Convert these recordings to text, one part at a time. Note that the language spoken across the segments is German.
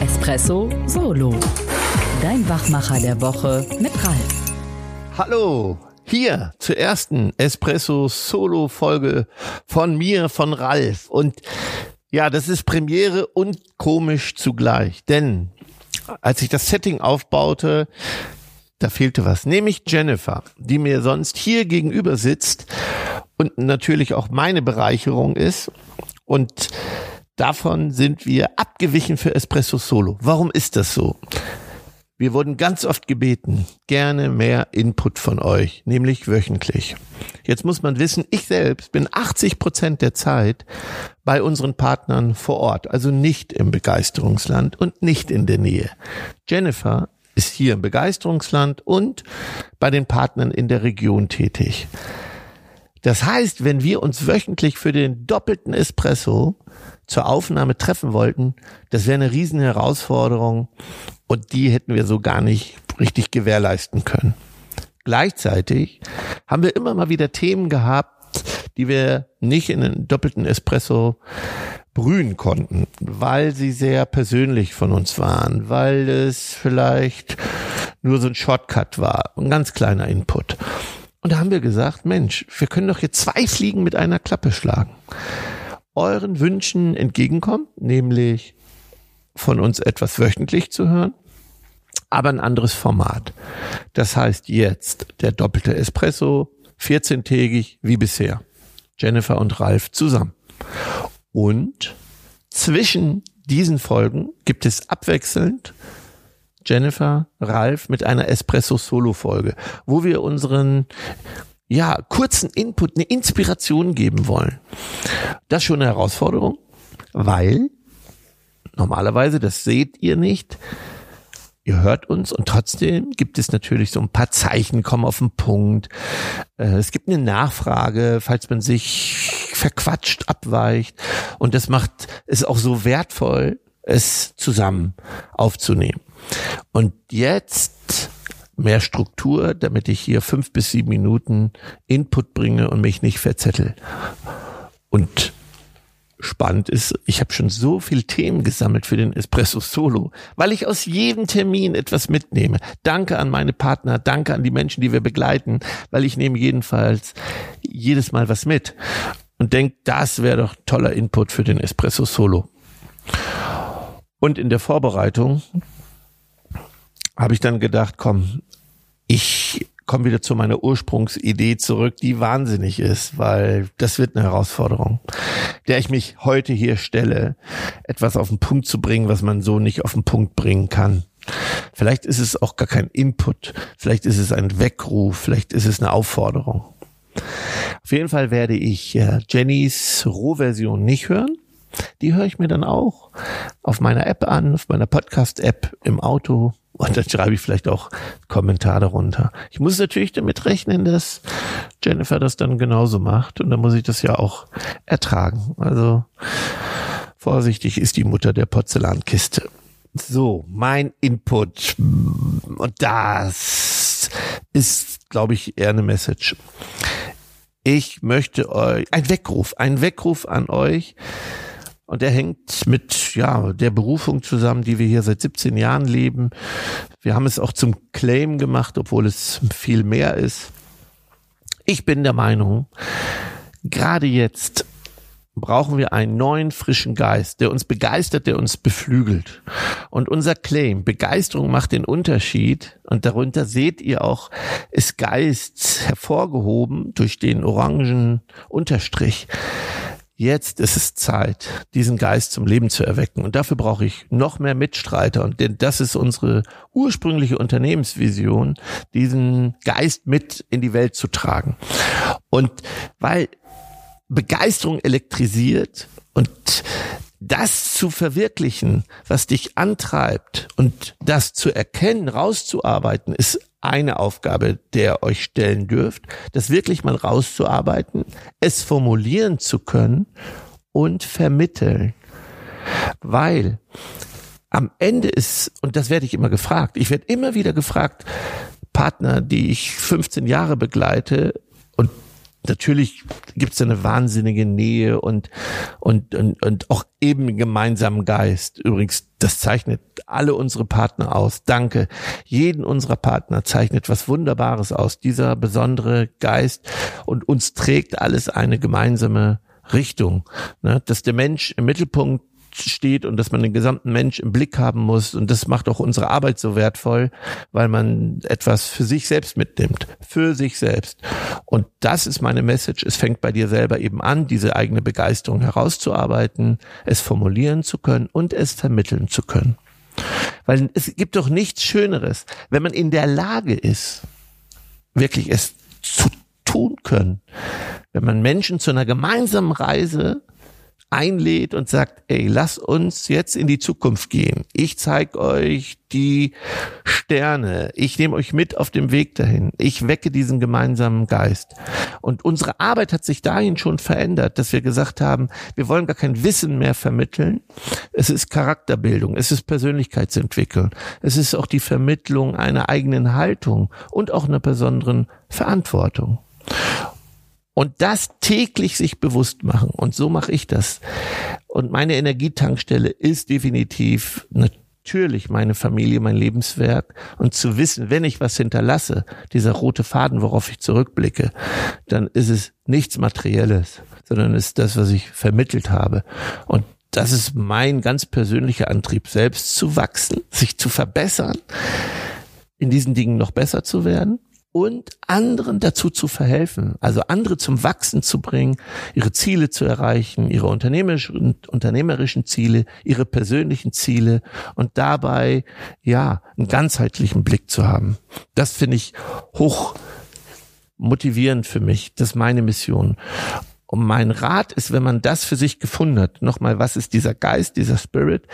Espresso Solo. Dein Wachmacher der Woche mit Ralf. Hallo, hier zur ersten Espresso Solo Folge von mir, von Ralf. Und ja, das ist Premiere und komisch zugleich, denn als ich das Setting aufbaute, da fehlte was, nämlich Jennifer, die mir sonst hier gegenüber sitzt und natürlich auch meine Bereicherung ist. Und davon sind wir abgewichen für Espresso Solo. Warum ist das so? Wir wurden ganz oft gebeten, gerne mehr Input von euch, nämlich wöchentlich. Jetzt muss man wissen, ich selbst bin 80 Prozent der Zeit bei unseren Partnern vor Ort, also nicht im Begeisterungsland und nicht in der Nähe. Jennifer ist hier im Begeisterungsland und bei den Partnern in der Region tätig. Das heißt, wenn wir uns wöchentlich für den doppelten Espresso zur Aufnahme treffen wollten, das wäre eine riesen Herausforderung und die hätten wir so gar nicht richtig gewährleisten können. Gleichzeitig haben wir immer mal wieder Themen gehabt, die wir nicht in einen doppelten Espresso brühen konnten, weil sie sehr persönlich von uns waren, weil es vielleicht nur so ein Shortcut war, ein ganz kleiner Input. Und da haben wir gesagt, Mensch, wir können doch jetzt zwei Fliegen mit einer Klappe schlagen euren Wünschen entgegenkommen, nämlich von uns etwas wöchentlich zu hören, aber ein anderes Format. Das heißt jetzt der doppelte Espresso, 14-tägig wie bisher. Jennifer und Ralf zusammen. Und zwischen diesen Folgen gibt es abwechselnd Jennifer, Ralf mit einer Espresso-Solo-Folge, wo wir unseren ja, kurzen Input, eine Inspiration geben wollen. Das ist schon eine Herausforderung, weil normalerweise, das seht ihr nicht, ihr hört uns und trotzdem gibt es natürlich so ein paar Zeichen, kommen auf den Punkt. Äh, es gibt eine Nachfrage, falls man sich verquatscht, abweicht. Und das macht es auch so wertvoll, es zusammen aufzunehmen. Und jetzt mehr Struktur, damit ich hier fünf bis sieben Minuten Input bringe und mich nicht verzettel. Und spannend ist, ich habe schon so viel Themen gesammelt für den Espresso Solo, weil ich aus jedem Termin etwas mitnehme. Danke an meine Partner, danke an die Menschen, die wir begleiten, weil ich nehme jedenfalls jedes Mal was mit und denke, das wäre doch toller Input für den Espresso Solo. Und in der Vorbereitung habe ich dann gedacht, komm, ich komme wieder zu meiner Ursprungsidee zurück, die wahnsinnig ist, weil das wird eine Herausforderung, der ich mich heute hier stelle, etwas auf den Punkt zu bringen, was man so nicht auf den Punkt bringen kann. Vielleicht ist es auch gar kein Input, vielleicht ist es ein Weckruf, vielleicht ist es eine Aufforderung. Auf jeden Fall werde ich äh, Jennys Rohversion nicht hören. Die höre ich mir dann auch auf meiner App an, auf meiner Podcast-App im Auto, und dann schreibe ich vielleicht auch Kommentare darunter. Ich muss natürlich damit rechnen, dass Jennifer das dann genauso macht. Und dann muss ich das ja auch ertragen. Also vorsichtig ist die Mutter der Porzellankiste. So, mein Input. Und das ist, glaube ich, eher eine Message. Ich möchte euch, ein Weckruf, ein Weckruf an euch, und der hängt mit, ja, der Berufung zusammen, die wir hier seit 17 Jahren leben. Wir haben es auch zum Claim gemacht, obwohl es viel mehr ist. Ich bin der Meinung, gerade jetzt brauchen wir einen neuen, frischen Geist, der uns begeistert, der uns beflügelt. Und unser Claim, Begeisterung macht den Unterschied. Und darunter seht ihr auch, ist Geist hervorgehoben durch den orangen Unterstrich. Jetzt ist es Zeit, diesen Geist zum Leben zu erwecken. Und dafür brauche ich noch mehr Mitstreiter. Und denn das ist unsere ursprüngliche Unternehmensvision, diesen Geist mit in die Welt zu tragen. Und weil Begeisterung elektrisiert und das zu verwirklichen, was dich antreibt und das zu erkennen, rauszuarbeiten, ist eine Aufgabe, der euch stellen dürft, das wirklich mal rauszuarbeiten, es formulieren zu können und vermitteln. Weil am Ende ist, und das werde ich immer gefragt, ich werde immer wieder gefragt, Partner, die ich 15 Jahre begleite und natürlich gibt es eine wahnsinnige Nähe und, und, und, und auch eben gemeinsamen Geist. Übrigens, das zeichnet alle unsere Partner aus. Danke. Jeden unserer Partner zeichnet was Wunderbares aus. Dieser besondere Geist und uns trägt alles eine gemeinsame Richtung. Ne? Dass der Mensch im Mittelpunkt steht und dass man den gesamten Mensch im Blick haben muss. Und das macht auch unsere Arbeit so wertvoll, weil man etwas für sich selbst mitnimmt. Für sich selbst. Und das ist meine Message. Es fängt bei dir selber eben an, diese eigene Begeisterung herauszuarbeiten, es formulieren zu können und es vermitteln zu können. Weil es gibt doch nichts Schöneres, wenn man in der Lage ist, wirklich es zu tun können. Wenn man Menschen zu einer gemeinsamen Reise einlädt und sagt, ey, lass uns jetzt in die Zukunft gehen. Ich zeige euch die Sterne. Ich nehme euch mit auf dem Weg dahin. Ich wecke diesen gemeinsamen Geist. Und unsere Arbeit hat sich dahin schon verändert, dass wir gesagt haben, wir wollen gar kein Wissen mehr vermitteln. Es ist Charakterbildung. Es ist Persönlichkeitsentwicklung. Es ist auch die Vermittlung einer eigenen Haltung und auch einer besonderen Verantwortung. Und das täglich sich bewusst machen. Und so mache ich das. Und meine Energietankstelle ist definitiv natürlich meine Familie, mein Lebenswerk. Und zu wissen, wenn ich was hinterlasse, dieser rote Faden, worauf ich zurückblicke, dann ist es nichts Materielles, sondern ist das, was ich vermittelt habe. Und das ist mein ganz persönlicher Antrieb, selbst zu wachsen, sich zu verbessern, in diesen Dingen noch besser zu werden und anderen dazu zu verhelfen, also andere zum Wachsen zu bringen, ihre Ziele zu erreichen, ihre unternehmerischen, unternehmerischen Ziele, ihre persönlichen Ziele und dabei, ja, einen ganzheitlichen Blick zu haben. Das finde ich hoch motivierend für mich. Das ist meine Mission. Und mein Rat ist, wenn man das für sich gefunden hat, nochmal, was ist dieser Geist, dieser Spirit?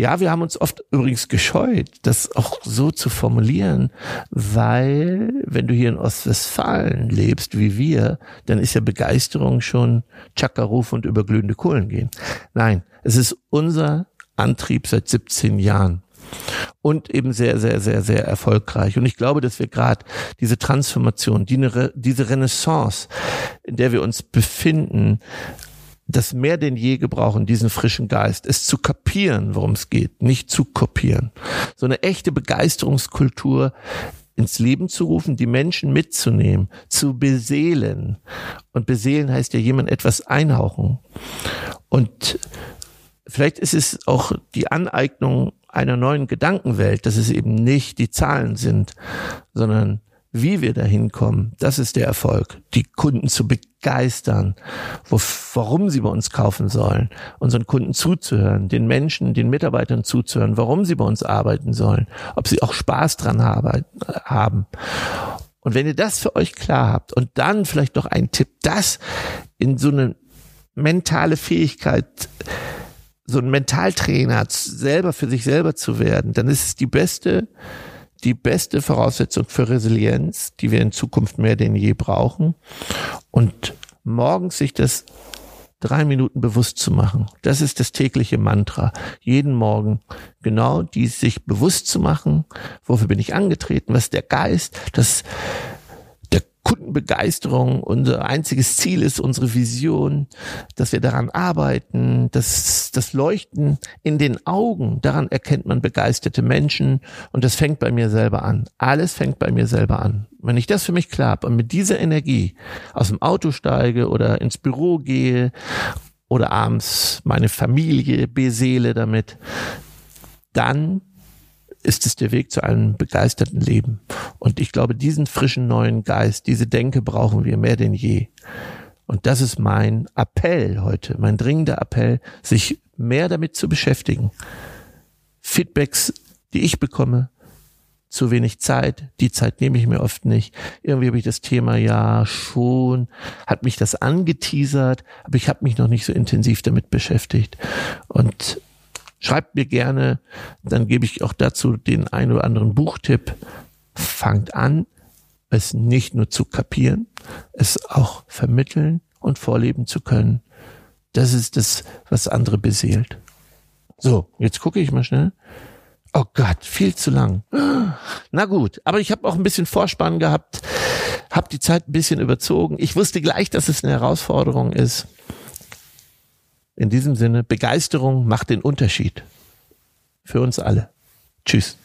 Ja, wir haben uns oft übrigens gescheut, das auch so zu formulieren, weil wenn du hier in Ostwestfalen lebst wie wir, dann ist ja Begeisterung schon Chakkaruf und über glühende Kohlen gehen. Nein, es ist unser Antrieb seit 17 Jahren und eben sehr, sehr, sehr, sehr erfolgreich. Und ich glaube, dass wir gerade diese Transformation, die, diese Renaissance, in der wir uns befinden, das mehr denn je gebrauchen, diesen frischen Geist, es zu kapieren, worum es geht, nicht zu kopieren. So eine echte Begeisterungskultur ins Leben zu rufen, die Menschen mitzunehmen, zu beseelen. Und beseelen heißt ja jemand etwas einhauchen. Und vielleicht ist es auch die Aneignung einer neuen Gedankenwelt, dass es eben nicht die Zahlen sind, sondern wie wir dahin kommen, das ist der Erfolg. Die Kunden zu begeistern, wo, warum sie bei uns kaufen sollen, unseren Kunden zuzuhören, den Menschen, den Mitarbeitern zuzuhören, warum sie bei uns arbeiten sollen, ob sie auch Spaß dran haben. Und wenn ihr das für euch klar habt und dann vielleicht noch ein Tipp, das in so eine mentale Fähigkeit so ein Mentaltrainer selber für sich selber zu werden, dann ist es die beste die beste Voraussetzung für Resilienz, die wir in Zukunft mehr denn je brauchen. Und morgens sich das drei Minuten bewusst zu machen. Das ist das tägliche Mantra. Jeden Morgen genau die sich bewusst zu machen. Wofür bin ich angetreten? Was ist der Geist? Das Kundenbegeisterung unser einziges Ziel ist, unsere Vision, dass wir daran arbeiten, dass das Leuchten in den Augen, daran erkennt man begeisterte Menschen und das fängt bei mir selber an. Alles fängt bei mir selber an. Wenn ich das für mich klar habe und mit dieser Energie aus dem Auto steige oder ins Büro gehe oder abends meine Familie beseele damit, dann ist es der Weg zu einem begeisterten Leben. Und ich glaube, diesen frischen neuen Geist, diese Denke brauchen wir mehr denn je. Und das ist mein Appell heute, mein dringender Appell, sich mehr damit zu beschäftigen. Feedbacks, die ich bekomme, zu wenig Zeit, die Zeit nehme ich mir oft nicht. Irgendwie habe ich das Thema ja schon, hat mich das angeteasert, aber ich habe mich noch nicht so intensiv damit beschäftigt. Und Schreibt mir gerne, dann gebe ich auch dazu den ein oder anderen Buchtipp. Fangt an, es nicht nur zu kapieren, es auch vermitteln und vorleben zu können. Das ist das, was andere beseelt. So, jetzt gucke ich mal schnell. Oh Gott, viel zu lang. Na gut, aber ich habe auch ein bisschen Vorspann gehabt. Hab die Zeit ein bisschen überzogen. Ich wusste gleich, dass es eine Herausforderung ist. In diesem Sinne, Begeisterung macht den Unterschied. Für uns alle. Tschüss.